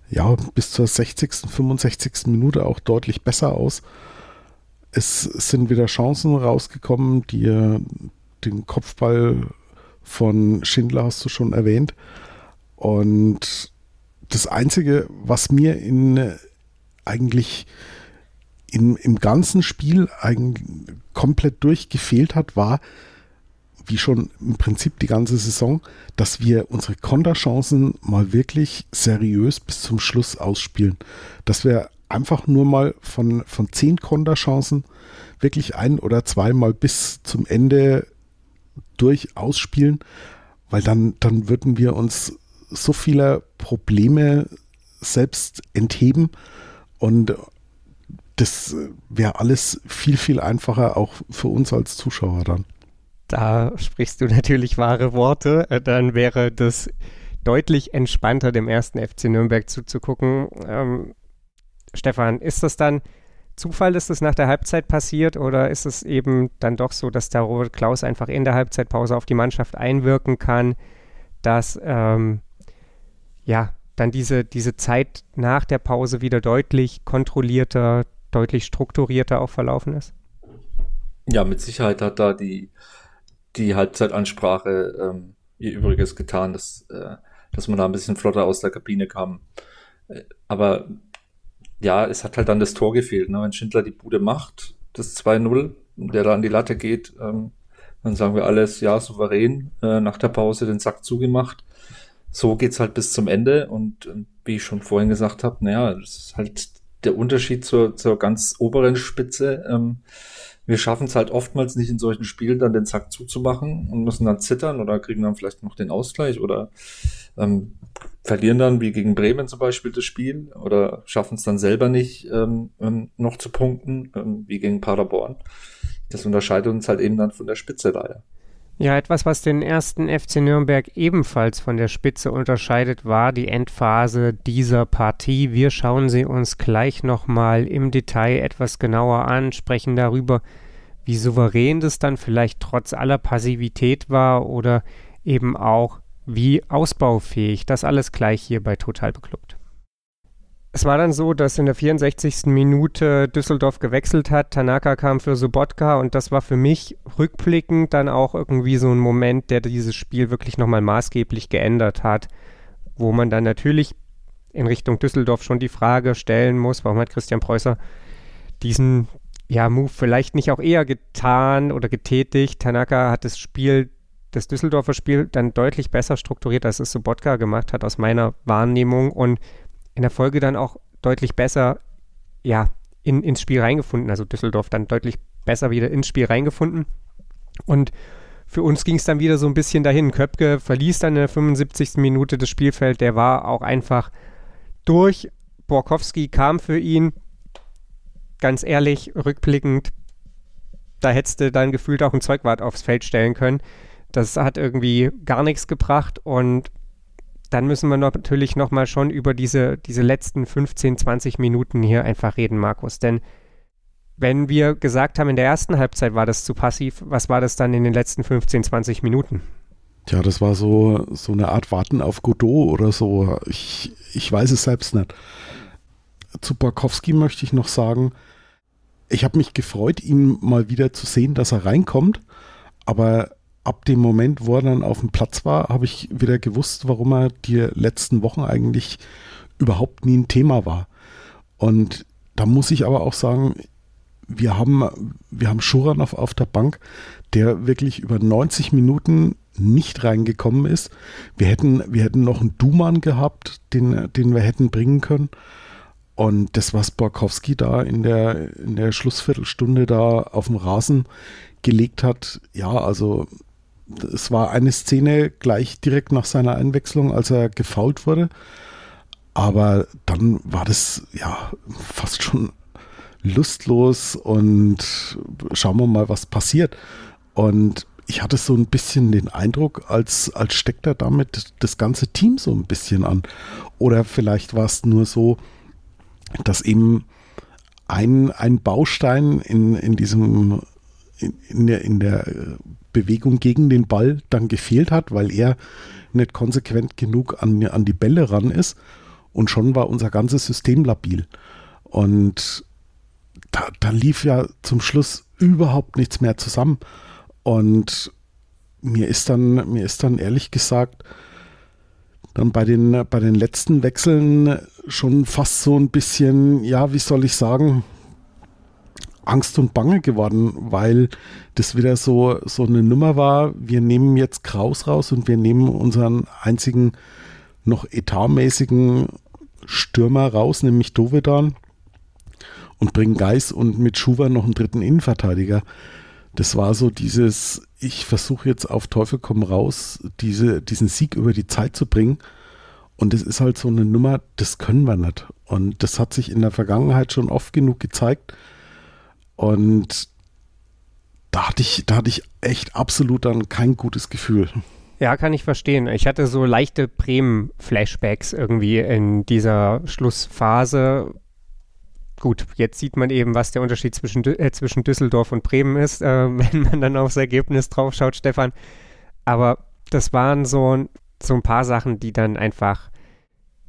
ja, bis zur 60., 65. Minute auch deutlich besser aus. Es sind wieder Chancen rausgekommen, die den Kopfball von Schindler hast du schon erwähnt. Und das Einzige, was mir in eigentlich in, im ganzen Spiel komplett durchgefehlt hat, war wie schon im Prinzip die ganze Saison, dass wir unsere Konterchancen mal wirklich seriös bis zum Schluss ausspielen. Dass wir einfach nur mal von, von zehn Konterchancen wirklich ein oder zweimal bis zum Ende durch ausspielen, weil dann, dann würden wir uns so vieler Probleme selbst entheben und das wäre alles viel, viel einfacher auch für uns als Zuschauer dann. Da sprichst du natürlich wahre Worte. Äh, dann wäre das deutlich entspannter, dem ersten FC Nürnberg zuzugucken. Ähm, Stefan, ist das dann Zufall, dass das nach der Halbzeit passiert oder ist es eben dann doch so, dass der Robert Klaus einfach in der Halbzeitpause auf die Mannschaft einwirken kann, dass ähm, ja dann diese, diese Zeit nach der Pause wieder deutlich kontrollierter, deutlich strukturierter auch verlaufen ist? Ja, mit Sicherheit hat da die die Halbzeitansprache ähm, ihr Übriges getan, dass, äh, dass man da ein bisschen flotter aus der Kabine kam. Äh, aber ja, es hat halt dann das Tor gefehlt. Ne? Wenn Schindler die Bude macht, das 2-0, der da an die Latte geht, ähm, dann sagen wir alles, ja, souverän, äh, nach der Pause den Sack zugemacht. so geht's halt bis zum Ende und, und wie ich schon vorhin gesagt habe, naja, das ist halt der Unterschied zur, zur ganz oberen Spitze. Ähm, wir schaffen es halt oftmals nicht in solchen Spielen dann den Zack zuzumachen und müssen dann zittern oder kriegen dann vielleicht noch den Ausgleich oder ähm, verlieren dann wie gegen Bremen zum Beispiel das Spiel oder schaffen es dann selber nicht ähm, ähm, noch zu punkten, ähm, wie gegen Paderborn. Das unterscheidet uns halt eben dann von der Spitze leider. Ja, etwas, was den ersten FC Nürnberg ebenfalls von der Spitze unterscheidet, war die Endphase dieser Partie. Wir schauen sie uns gleich nochmal im Detail etwas genauer an, sprechen darüber, wie souverän das dann vielleicht trotz aller Passivität war oder eben auch wie ausbaufähig. Das alles gleich hier bei Total Beklubbt. Es war dann so, dass in der 64. Minute Düsseldorf gewechselt hat. Tanaka kam für Sobotka und das war für mich rückblickend dann auch irgendwie so ein Moment, der dieses Spiel wirklich nochmal maßgeblich geändert hat, wo man dann natürlich in Richtung Düsseldorf schon die Frage stellen muss, warum hat Christian Preußer diesen ja, Move vielleicht nicht auch eher getan oder getätigt. Tanaka hat das Spiel, das Düsseldorfer Spiel dann deutlich besser strukturiert, als es Sobotka gemacht hat, aus meiner Wahrnehmung und in der Folge dann auch deutlich besser, ja, in, ins Spiel reingefunden. Also Düsseldorf dann deutlich besser wieder ins Spiel reingefunden. Und für uns ging es dann wieder so ein bisschen dahin. Köpke verließ dann in der 75. Minute das Spielfeld. Der war auch einfach durch. Borkowski kam für ihn. Ganz ehrlich, rückblickend, da hättest du dann gefühlt auch ein Zeugwart aufs Feld stellen können. Das hat irgendwie gar nichts gebracht und dann müssen wir natürlich nochmal schon über diese, diese letzten 15, 20 Minuten hier einfach reden, Markus. Denn wenn wir gesagt haben, in der ersten Halbzeit war das zu passiv, was war das dann in den letzten 15, 20 Minuten? Tja, das war so, so eine Art Warten auf Godot oder so. Ich, ich weiß es selbst nicht. Zu Barkowski möchte ich noch sagen, ich habe mich gefreut, ihn mal wieder zu sehen, dass er reinkommt. Aber ab dem Moment, wo er dann auf dem Platz war, habe ich wieder gewusst, warum er die letzten Wochen eigentlich überhaupt nie ein Thema war. Und da muss ich aber auch sagen, wir haben, wir haben Schuranov auf der Bank, der wirklich über 90 Minuten nicht reingekommen ist. Wir hätten, wir hätten noch einen Duman gehabt, den, den wir hätten bringen können. Und das, was Borkowski da in der, in der Schlussviertelstunde da auf dem Rasen gelegt hat, ja, also es war eine Szene gleich direkt nach seiner Einwechslung, als er gefault wurde. Aber dann war das ja fast schon lustlos und schauen wir mal, was passiert. Und ich hatte so ein bisschen den Eindruck, als, als steckt er damit das ganze Team so ein bisschen an. Oder vielleicht war es nur so, dass eben ein, ein Baustein in, in diesem, in, in der, in der Bewegung gegen den Ball dann gefehlt hat, weil er nicht konsequent genug an, an die Bälle ran ist. Und schon war unser ganzes System labil. Und da, da lief ja zum Schluss überhaupt nichts mehr zusammen. Und mir ist dann, mir ist dann ehrlich gesagt, dann bei den, bei den letzten Wechseln schon fast so ein bisschen, ja, wie soll ich sagen, Angst und Bange geworden, weil das wieder so, so eine Nummer war. Wir nehmen jetzt Kraus raus und wir nehmen unseren einzigen noch etatmäßigen Stürmer raus, nämlich Dovedan und bringen Geis und mit Schuwer noch einen dritten Innenverteidiger. Das war so dieses, ich versuche jetzt auf Teufel komm raus, diese, diesen Sieg über die Zeit zu bringen. Und das ist halt so eine Nummer, das können wir nicht. Und das hat sich in der Vergangenheit schon oft genug gezeigt. Und da hatte ich, da hatte ich echt absolut dann kein gutes Gefühl. Ja, kann ich verstehen. Ich hatte so leichte Bremen-Flashbacks irgendwie in dieser Schlussphase. Gut, jetzt sieht man eben, was der Unterschied zwischen, äh, zwischen Düsseldorf und Bremen ist, äh, [LAUGHS] wenn man dann aufs Ergebnis draufschaut, Stefan. Aber das waren so, so ein paar Sachen, die dann einfach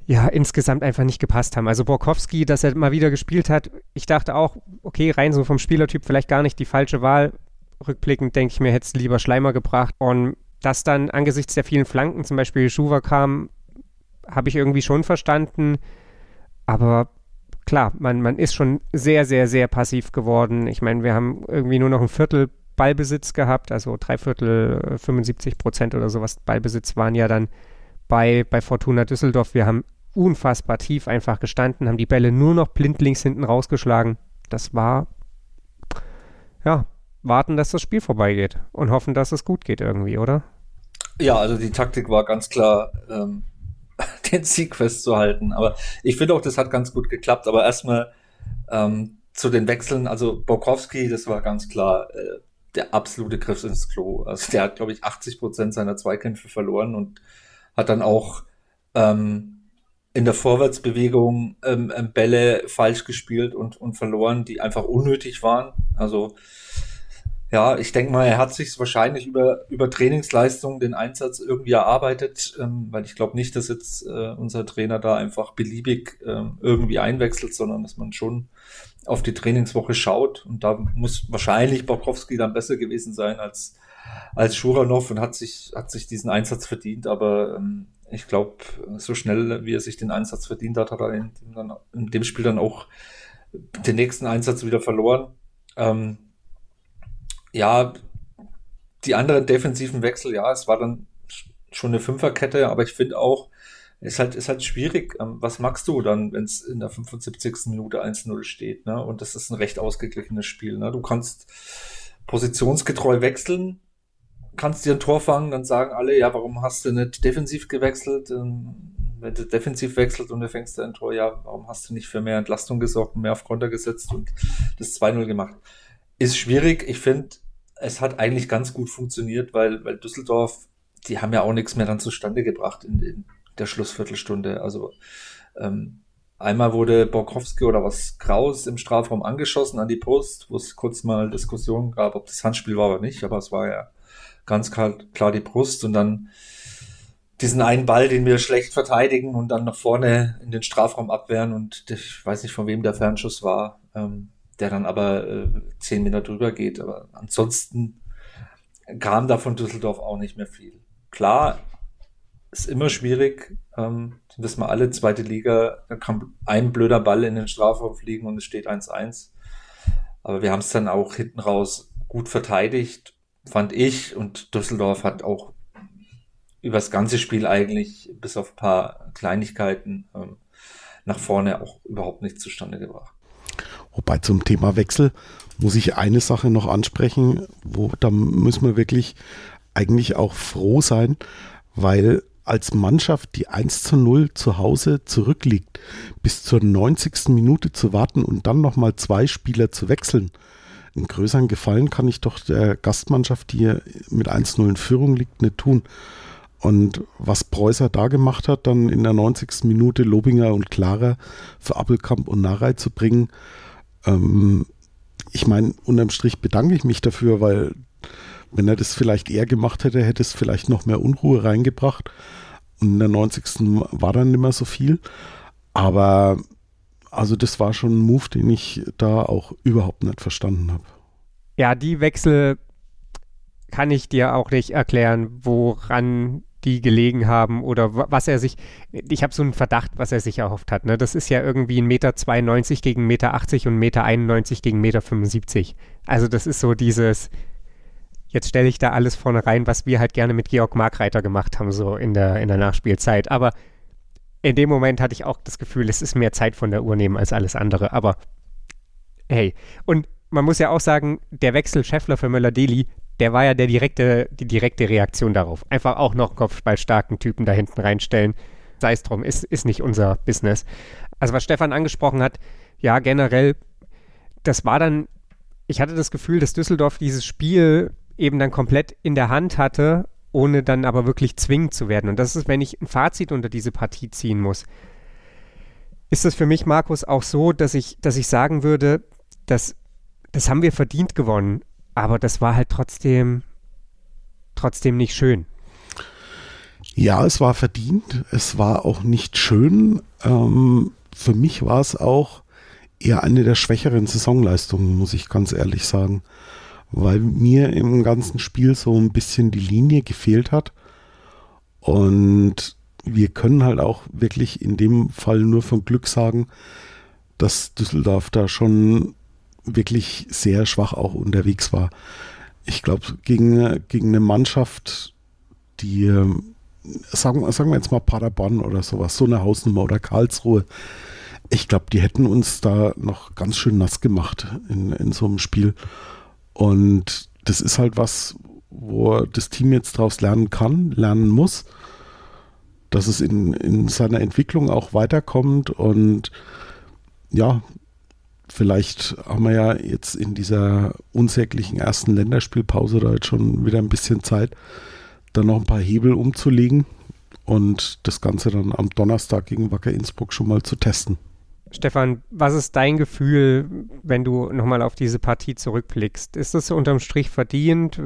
ja, insgesamt einfach nicht gepasst haben. Also Borkowski, dass er mal wieder gespielt hat, ich dachte auch, okay, rein so vom Spielertyp vielleicht gar nicht die falsche Wahl. Rückblickend denke ich mir, hätte es lieber Schleimer gebracht. Und dass dann angesichts der vielen Flanken zum Beispiel Schuwer kam, habe ich irgendwie schon verstanden. Aber klar, man, man ist schon sehr, sehr, sehr passiv geworden. Ich meine, wir haben irgendwie nur noch ein Viertel Ballbesitz gehabt, also drei Viertel, 75 Prozent oder sowas Ballbesitz waren ja dann bei, bei Fortuna Düsseldorf. Wir haben unfassbar tief einfach gestanden, haben die Bälle nur noch blindlings hinten rausgeschlagen. Das war, ja, warten, dass das Spiel vorbeigeht und hoffen, dass es gut geht irgendwie, oder? Ja, also die Taktik war ganz klar, ähm, [LAUGHS] den Sieg festzuhalten. Aber ich finde auch, das hat ganz gut geklappt. Aber erstmal ähm, zu den Wechseln. Also Borkowski, das war ganz klar äh, der absolute Griff ins Klo. Also der hat, glaube ich, 80 Prozent seiner Zweikämpfe verloren und hat dann auch ähm, in der Vorwärtsbewegung ähm, ähm Bälle falsch gespielt und, und verloren, die einfach unnötig waren. Also ja, ich denke mal, er hat sich wahrscheinlich über, über Trainingsleistungen den Einsatz irgendwie erarbeitet, ähm, weil ich glaube nicht, dass jetzt äh, unser Trainer da einfach beliebig ähm, irgendwie einwechselt, sondern dass man schon auf die Trainingswoche schaut. Und da muss wahrscheinlich Borkowski dann besser gewesen sein als, als Schuranov und hat sich, hat sich diesen Einsatz verdient. Aber ähm, ich glaube, so schnell, wie er sich den Einsatz verdient hat, hat er in dem, dann, in dem Spiel dann auch den nächsten Einsatz wieder verloren. Ähm, ja, die anderen defensiven Wechsel, ja, es war dann schon eine Fünferkette, aber ich finde auch, ist halt, ist halt schwierig. Ähm, was magst du dann, wenn es in der 75. Minute 1-0 steht, ne? Und das ist ein recht ausgeglichenes Spiel, ne? Du kannst positionsgetreu wechseln, kannst dir ein Tor fangen, dann sagen alle, ja, warum hast du nicht defensiv gewechselt? Ähm, wenn du defensiv wechselt und du fängst ein Tor, ja, warum hast du nicht für mehr Entlastung gesorgt und mehr auf Konter gesetzt und das 2-0 gemacht? Ist schwierig. Ich finde, es hat eigentlich ganz gut funktioniert, weil, weil Düsseldorf, die haben ja auch nichts mehr dann zustande gebracht in, in der Schlussviertelstunde. Also ähm, einmal wurde Borkowski oder was Kraus im Strafraum angeschossen an die Brust, wo es kurz mal Diskussionen gab, ob das Handspiel war oder nicht, aber es war ja ganz klar, die Brust und dann diesen einen Ball, den wir schlecht verteidigen und dann nach vorne in den Strafraum abwehren und ich weiß nicht, von wem der Fernschuss war. Ähm, der dann aber äh, zehn Meter drüber geht. Aber ansonsten kam da von Düsseldorf auch nicht mehr viel. Klar, ist immer schwierig. Ähm, wissen wir alle, zweite Liga, da kann ein blöder Ball in den Strafraum fliegen und es steht 1-1. Aber wir haben es dann auch hinten raus gut verteidigt, fand ich. Und Düsseldorf hat auch über das ganze Spiel eigentlich, bis auf ein paar Kleinigkeiten, ähm, nach vorne auch überhaupt nichts zustande gebracht. Wobei zum Thema Wechsel muss ich eine Sache noch ansprechen, wo da müssen wir wirklich eigentlich auch froh sein, weil als Mannschaft, die 1 zu 0 zu Hause zurückliegt, bis zur 90. Minute zu warten und dann nochmal zwei Spieler zu wechseln, einen größeren Gefallen kann ich doch der Gastmannschaft, die hier mit 1-0 in Führung liegt, nicht tun. Und was Preußer da gemacht hat, dann in der 90. Minute Lobinger und Clara für Appelkamp und Narei zu bringen, ähm, ich meine, unterm Strich bedanke ich mich dafür, weil wenn er das vielleicht eher gemacht hätte, hätte es vielleicht noch mehr Unruhe reingebracht. Und in der 90. war dann nicht mehr so viel. Aber also das war schon ein Move, den ich da auch überhaupt nicht verstanden habe. Ja, die Wechsel kann ich dir auch nicht erklären, woran die gelegen haben oder was er sich, ich habe so einen Verdacht, was er sich erhofft hat. Ne? Das ist ja irgendwie ein Meter 92 gegen Meter 80 und Meter 91 gegen Meter 75. Also das ist so dieses, jetzt stelle ich da alles vorne rein, was wir halt gerne mit Georg Markreiter gemacht haben, so in der, in der Nachspielzeit. Aber in dem Moment hatte ich auch das Gefühl, es ist mehr Zeit von der Uhr nehmen als alles andere. Aber hey, und man muss ja auch sagen, der Wechsel Scheffler für Möller-Deli, der war ja der direkte, die direkte Reaktion darauf. Einfach auch noch kopfballstarken Typen da hinten reinstellen. Sei es drum, ist, ist nicht unser Business. Also was Stefan angesprochen hat, ja, generell, das war dann, ich hatte das Gefühl, dass Düsseldorf dieses Spiel eben dann komplett in der Hand hatte, ohne dann aber wirklich zwingend zu werden. Und das ist, wenn ich ein Fazit unter diese Partie ziehen muss, ist es für mich, Markus, auch so, dass ich, dass ich sagen würde, dass das haben wir verdient gewonnen. Aber das war halt trotzdem, trotzdem nicht schön. Ja, es war verdient. Es war auch nicht schön. Ähm, für mich war es auch eher eine der schwächeren Saisonleistungen, muss ich ganz ehrlich sagen. Weil mir im ganzen Spiel so ein bisschen die Linie gefehlt hat. Und wir können halt auch wirklich in dem Fall nur von Glück sagen, dass Düsseldorf da schon wirklich sehr schwach auch unterwegs war. Ich glaube, gegen, gegen eine Mannschaft, die sagen, sagen wir jetzt mal Paderborn oder sowas, so eine Hausnummer oder Karlsruhe. Ich glaube, die hätten uns da noch ganz schön nass gemacht in, in so einem Spiel. Und das ist halt was, wo das Team jetzt daraus lernen kann, lernen muss, dass es in, in seiner Entwicklung auch weiterkommt und ja, vielleicht haben wir ja jetzt in dieser unsäglichen ersten Länderspielpause da jetzt schon wieder ein bisschen Zeit, da noch ein paar Hebel umzulegen und das Ganze dann am Donnerstag gegen Wacker Innsbruck schon mal zu testen. Stefan, was ist dein Gefühl, wenn du nochmal auf diese Partie zurückblickst? Ist das unterm Strich verdient?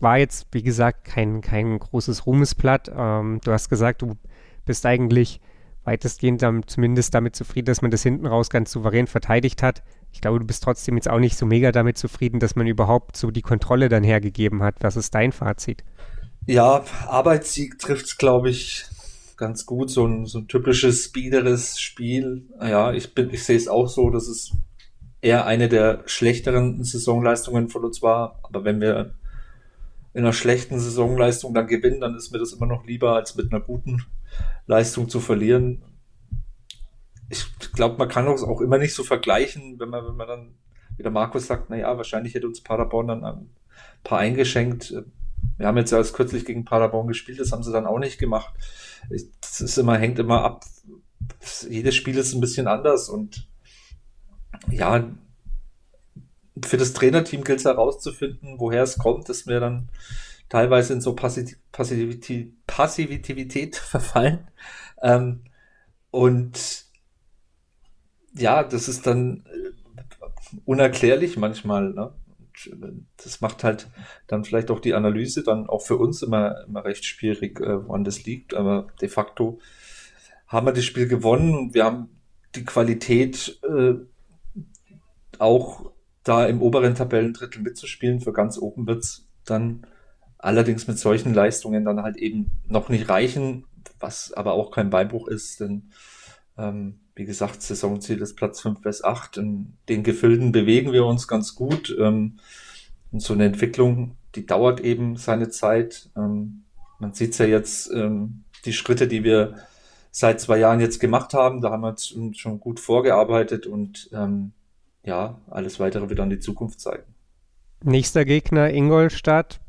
War jetzt, wie gesagt, kein, kein großes Ruhmesblatt. Ähm, du hast gesagt, du bist eigentlich weitestgehend dann zumindest damit zufrieden, dass man das hinten raus ganz souverän verteidigt hat. Ich glaube, du bist trotzdem jetzt auch nicht so mega damit zufrieden, dass man überhaupt so die Kontrolle dann hergegeben hat. Was ist dein Fazit? Ja, Arbeitssieg trifft es, glaube ich, ganz gut. So ein, so ein typisches, speederes Spiel. Ja, ich ich sehe es auch so, dass es eher eine der schlechteren Saisonleistungen von uns war. Aber wenn wir in einer schlechten Saisonleistung dann gewinnen, dann ist mir das immer noch lieber, als mit einer guten Leistung zu verlieren. Ich glaube, man kann uns auch immer nicht so vergleichen, wenn man, wenn man dann, wie der Markus sagt, naja, wahrscheinlich hätte uns Paderborn dann ein paar eingeschenkt. Wir haben jetzt ja erst kürzlich gegen Paderborn gespielt, das haben sie dann auch nicht gemacht. Das ist immer, hängt immer ab. Jedes Spiel ist ein bisschen anders und ja, für das Trainerteam gilt es herauszufinden, woher es kommt, dass wir dann teilweise in so Passiv Passivität, Passivität [LAUGHS] verfallen. Ähm, und ja, das ist dann äh, unerklärlich manchmal. Ne? Äh, das macht halt dann vielleicht auch die Analyse dann auch für uns immer, immer recht schwierig, äh, woran das liegt. Aber de facto haben wir das Spiel gewonnen wir haben die Qualität äh, auch da im oberen Tabellendrittel mitzuspielen. Für ganz oben wird's dann allerdings mit solchen Leistungen dann halt eben noch nicht reichen, was aber auch kein Beinbruch ist, denn ähm, wie gesagt, Saisonziel ist Platz 5 bis 8. In den Gefilden bewegen wir uns ganz gut. Ähm, und so eine Entwicklung, die dauert eben seine Zeit. Ähm, man sieht ja jetzt, ähm, die Schritte, die wir seit zwei Jahren jetzt gemacht haben, da haben wir uns schon gut vorgearbeitet und ähm, ja, alles weitere wird dann die Zukunft zeigen. Nächster Gegner Ingolstadt.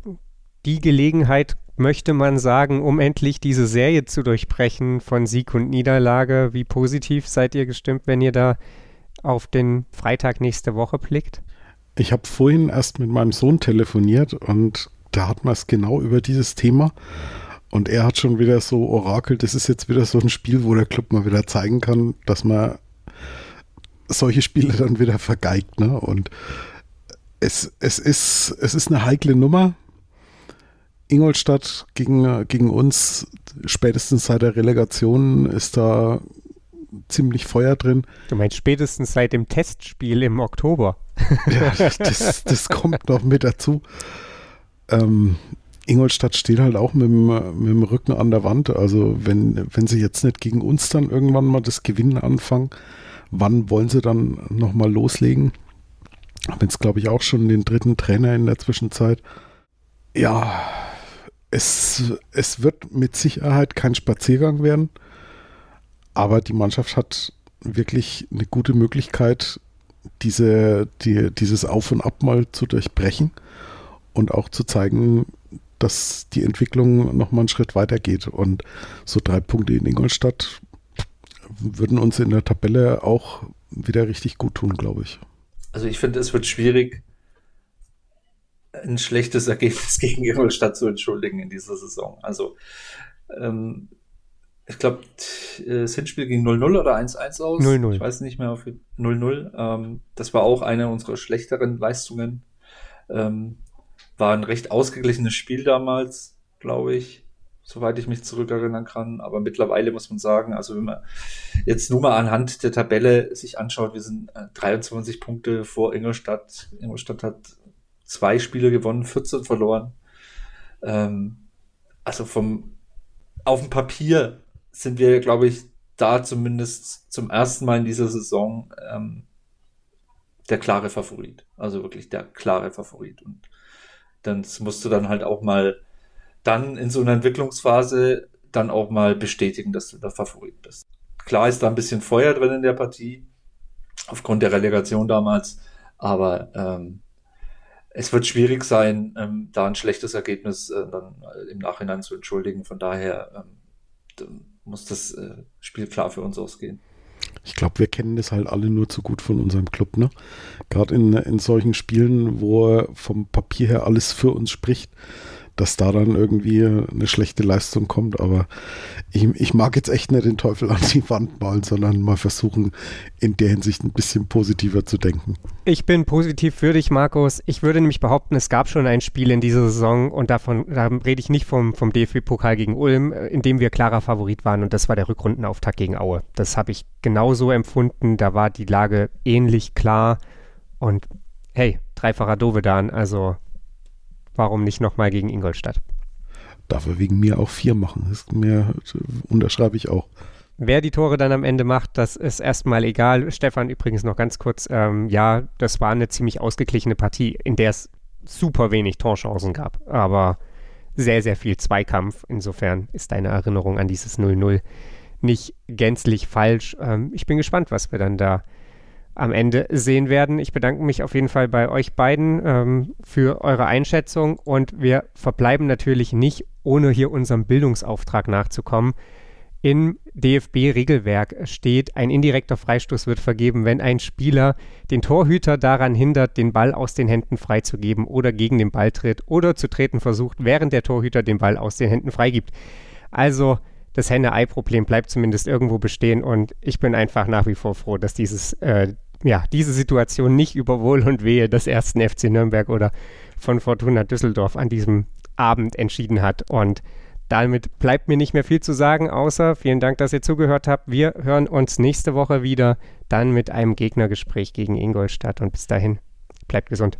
Die Gelegenheit möchte man sagen, um endlich diese Serie zu durchbrechen von Sieg und Niederlage. Wie positiv seid ihr gestimmt, wenn ihr da auf den Freitag nächste Woche blickt? Ich habe vorhin erst mit meinem Sohn telefoniert und da hat man es genau über dieses Thema. Und er hat schon wieder so orakelt, das ist jetzt wieder so ein Spiel, wo der Club mal wieder zeigen kann, dass man solche Spiele dann wieder vergeigt. Ne? Und es, es, ist, es ist eine heikle Nummer. Ingolstadt gegen, gegen uns, spätestens seit der Relegation, ist da ziemlich Feuer drin. Du meinst spätestens seit dem Testspiel im Oktober? ja, das, das kommt noch mit dazu. Ähm, Ingolstadt steht halt auch mit dem, mit dem Rücken an der Wand. Also wenn, wenn sie jetzt nicht gegen uns dann irgendwann mal das Gewinnen anfangen, wann wollen sie dann nochmal loslegen? Haben jetzt, glaube ich, auch schon den dritten Trainer in der Zwischenzeit. Ja, es, es wird mit Sicherheit kein Spaziergang werden, aber die Mannschaft hat wirklich eine gute Möglichkeit, diese, die, dieses Auf und Ab mal zu durchbrechen und auch zu zeigen, dass die Entwicklung nochmal einen Schritt weiter geht. Und so drei Punkte in Ingolstadt würden uns in der Tabelle auch wieder richtig gut tun, glaube ich. Also ich finde, es wird schwierig, ein schlechtes Ergebnis [LAUGHS] gegen Ingolstadt zu entschuldigen in dieser Saison. Also ähm, ich glaube, das Hinspiel ging 0-0 oder 1-1 aus. 0-0. Ich weiß nicht mehr, auf 0-0. Ähm, das war auch eine unserer schlechteren Leistungen. Ähm, war ein recht ausgeglichenes Spiel damals, glaube ich soweit ich mich zurückerinnern kann. Aber mittlerweile muss man sagen, also wenn man jetzt nur mal anhand der Tabelle sich anschaut, wir sind 23 äh, Punkte vor Ingolstadt. Ingolstadt hat zwei Spiele gewonnen, 14 verloren. Ähm, also vom auf dem Papier sind wir, glaube ich, da zumindest zum ersten Mal in dieser Saison ähm, der klare Favorit. Also wirklich der klare Favorit. Und dann musst du dann halt auch mal dann in so einer Entwicklungsphase dann auch mal bestätigen, dass du der Favorit bist. Klar ist da ein bisschen Feuer drin in der Partie, aufgrund der Relegation damals, aber ähm, es wird schwierig sein, ähm, da ein schlechtes Ergebnis äh, dann im Nachhinein zu entschuldigen. Von daher ähm, muss das äh, Spiel klar für uns ausgehen. Ich glaube, wir kennen das halt alle nur zu gut von unserem Club, ne? Gerade in, in solchen Spielen, wo vom Papier her alles für uns spricht, dass da dann irgendwie eine schlechte Leistung kommt. Aber ich, ich mag jetzt echt nicht den Teufel an die Wand malen, sondern mal versuchen, in der Hinsicht ein bisschen positiver zu denken. Ich bin positiv für dich, Markus. Ich würde nämlich behaupten, es gab schon ein Spiel in dieser Saison und davon da rede ich nicht vom, vom DFB-Pokal gegen Ulm, in dem wir klarer Favorit waren und das war der Rückrundenauftakt gegen Aue. Das habe ich genauso empfunden. Da war die Lage ähnlich klar und hey, dreifacher Dovedan, also warum nicht nochmal gegen Ingolstadt? Darf er wegen mir auch vier machen. Das mir, unterschreibe ich auch. Wer die Tore dann am Ende macht, das ist erstmal egal. Stefan übrigens noch ganz kurz. Ähm, ja, das war eine ziemlich ausgeglichene Partie, in der es super wenig Torchancen gab, aber sehr, sehr viel Zweikampf. Insofern ist deine Erinnerung an dieses 0-0 nicht gänzlich falsch. Ähm, ich bin gespannt, was wir dann da am Ende sehen werden. Ich bedanke mich auf jeden Fall bei euch beiden ähm, für eure Einschätzung und wir verbleiben natürlich nicht, ohne hier unserem Bildungsauftrag nachzukommen. Im DFB-Regelwerk steht, ein indirekter Freistoß wird vergeben, wenn ein Spieler den Torhüter daran hindert, den Ball aus den Händen freizugeben oder gegen den Ball tritt oder zu treten versucht, während der Torhüter den Ball aus den Händen freigibt. Also das Henne-Ei-Problem bleibt zumindest irgendwo bestehen und ich bin einfach nach wie vor froh, dass dieses, äh, ja, diese Situation nicht über Wohl und Wehe des ersten FC Nürnberg oder von Fortuna Düsseldorf an diesem Abend entschieden hat und damit bleibt mir nicht mehr viel zu sagen, außer vielen Dank, dass ihr zugehört habt. Wir hören uns nächste Woche wieder, dann mit einem Gegnergespräch gegen Ingolstadt und bis dahin, bleibt gesund.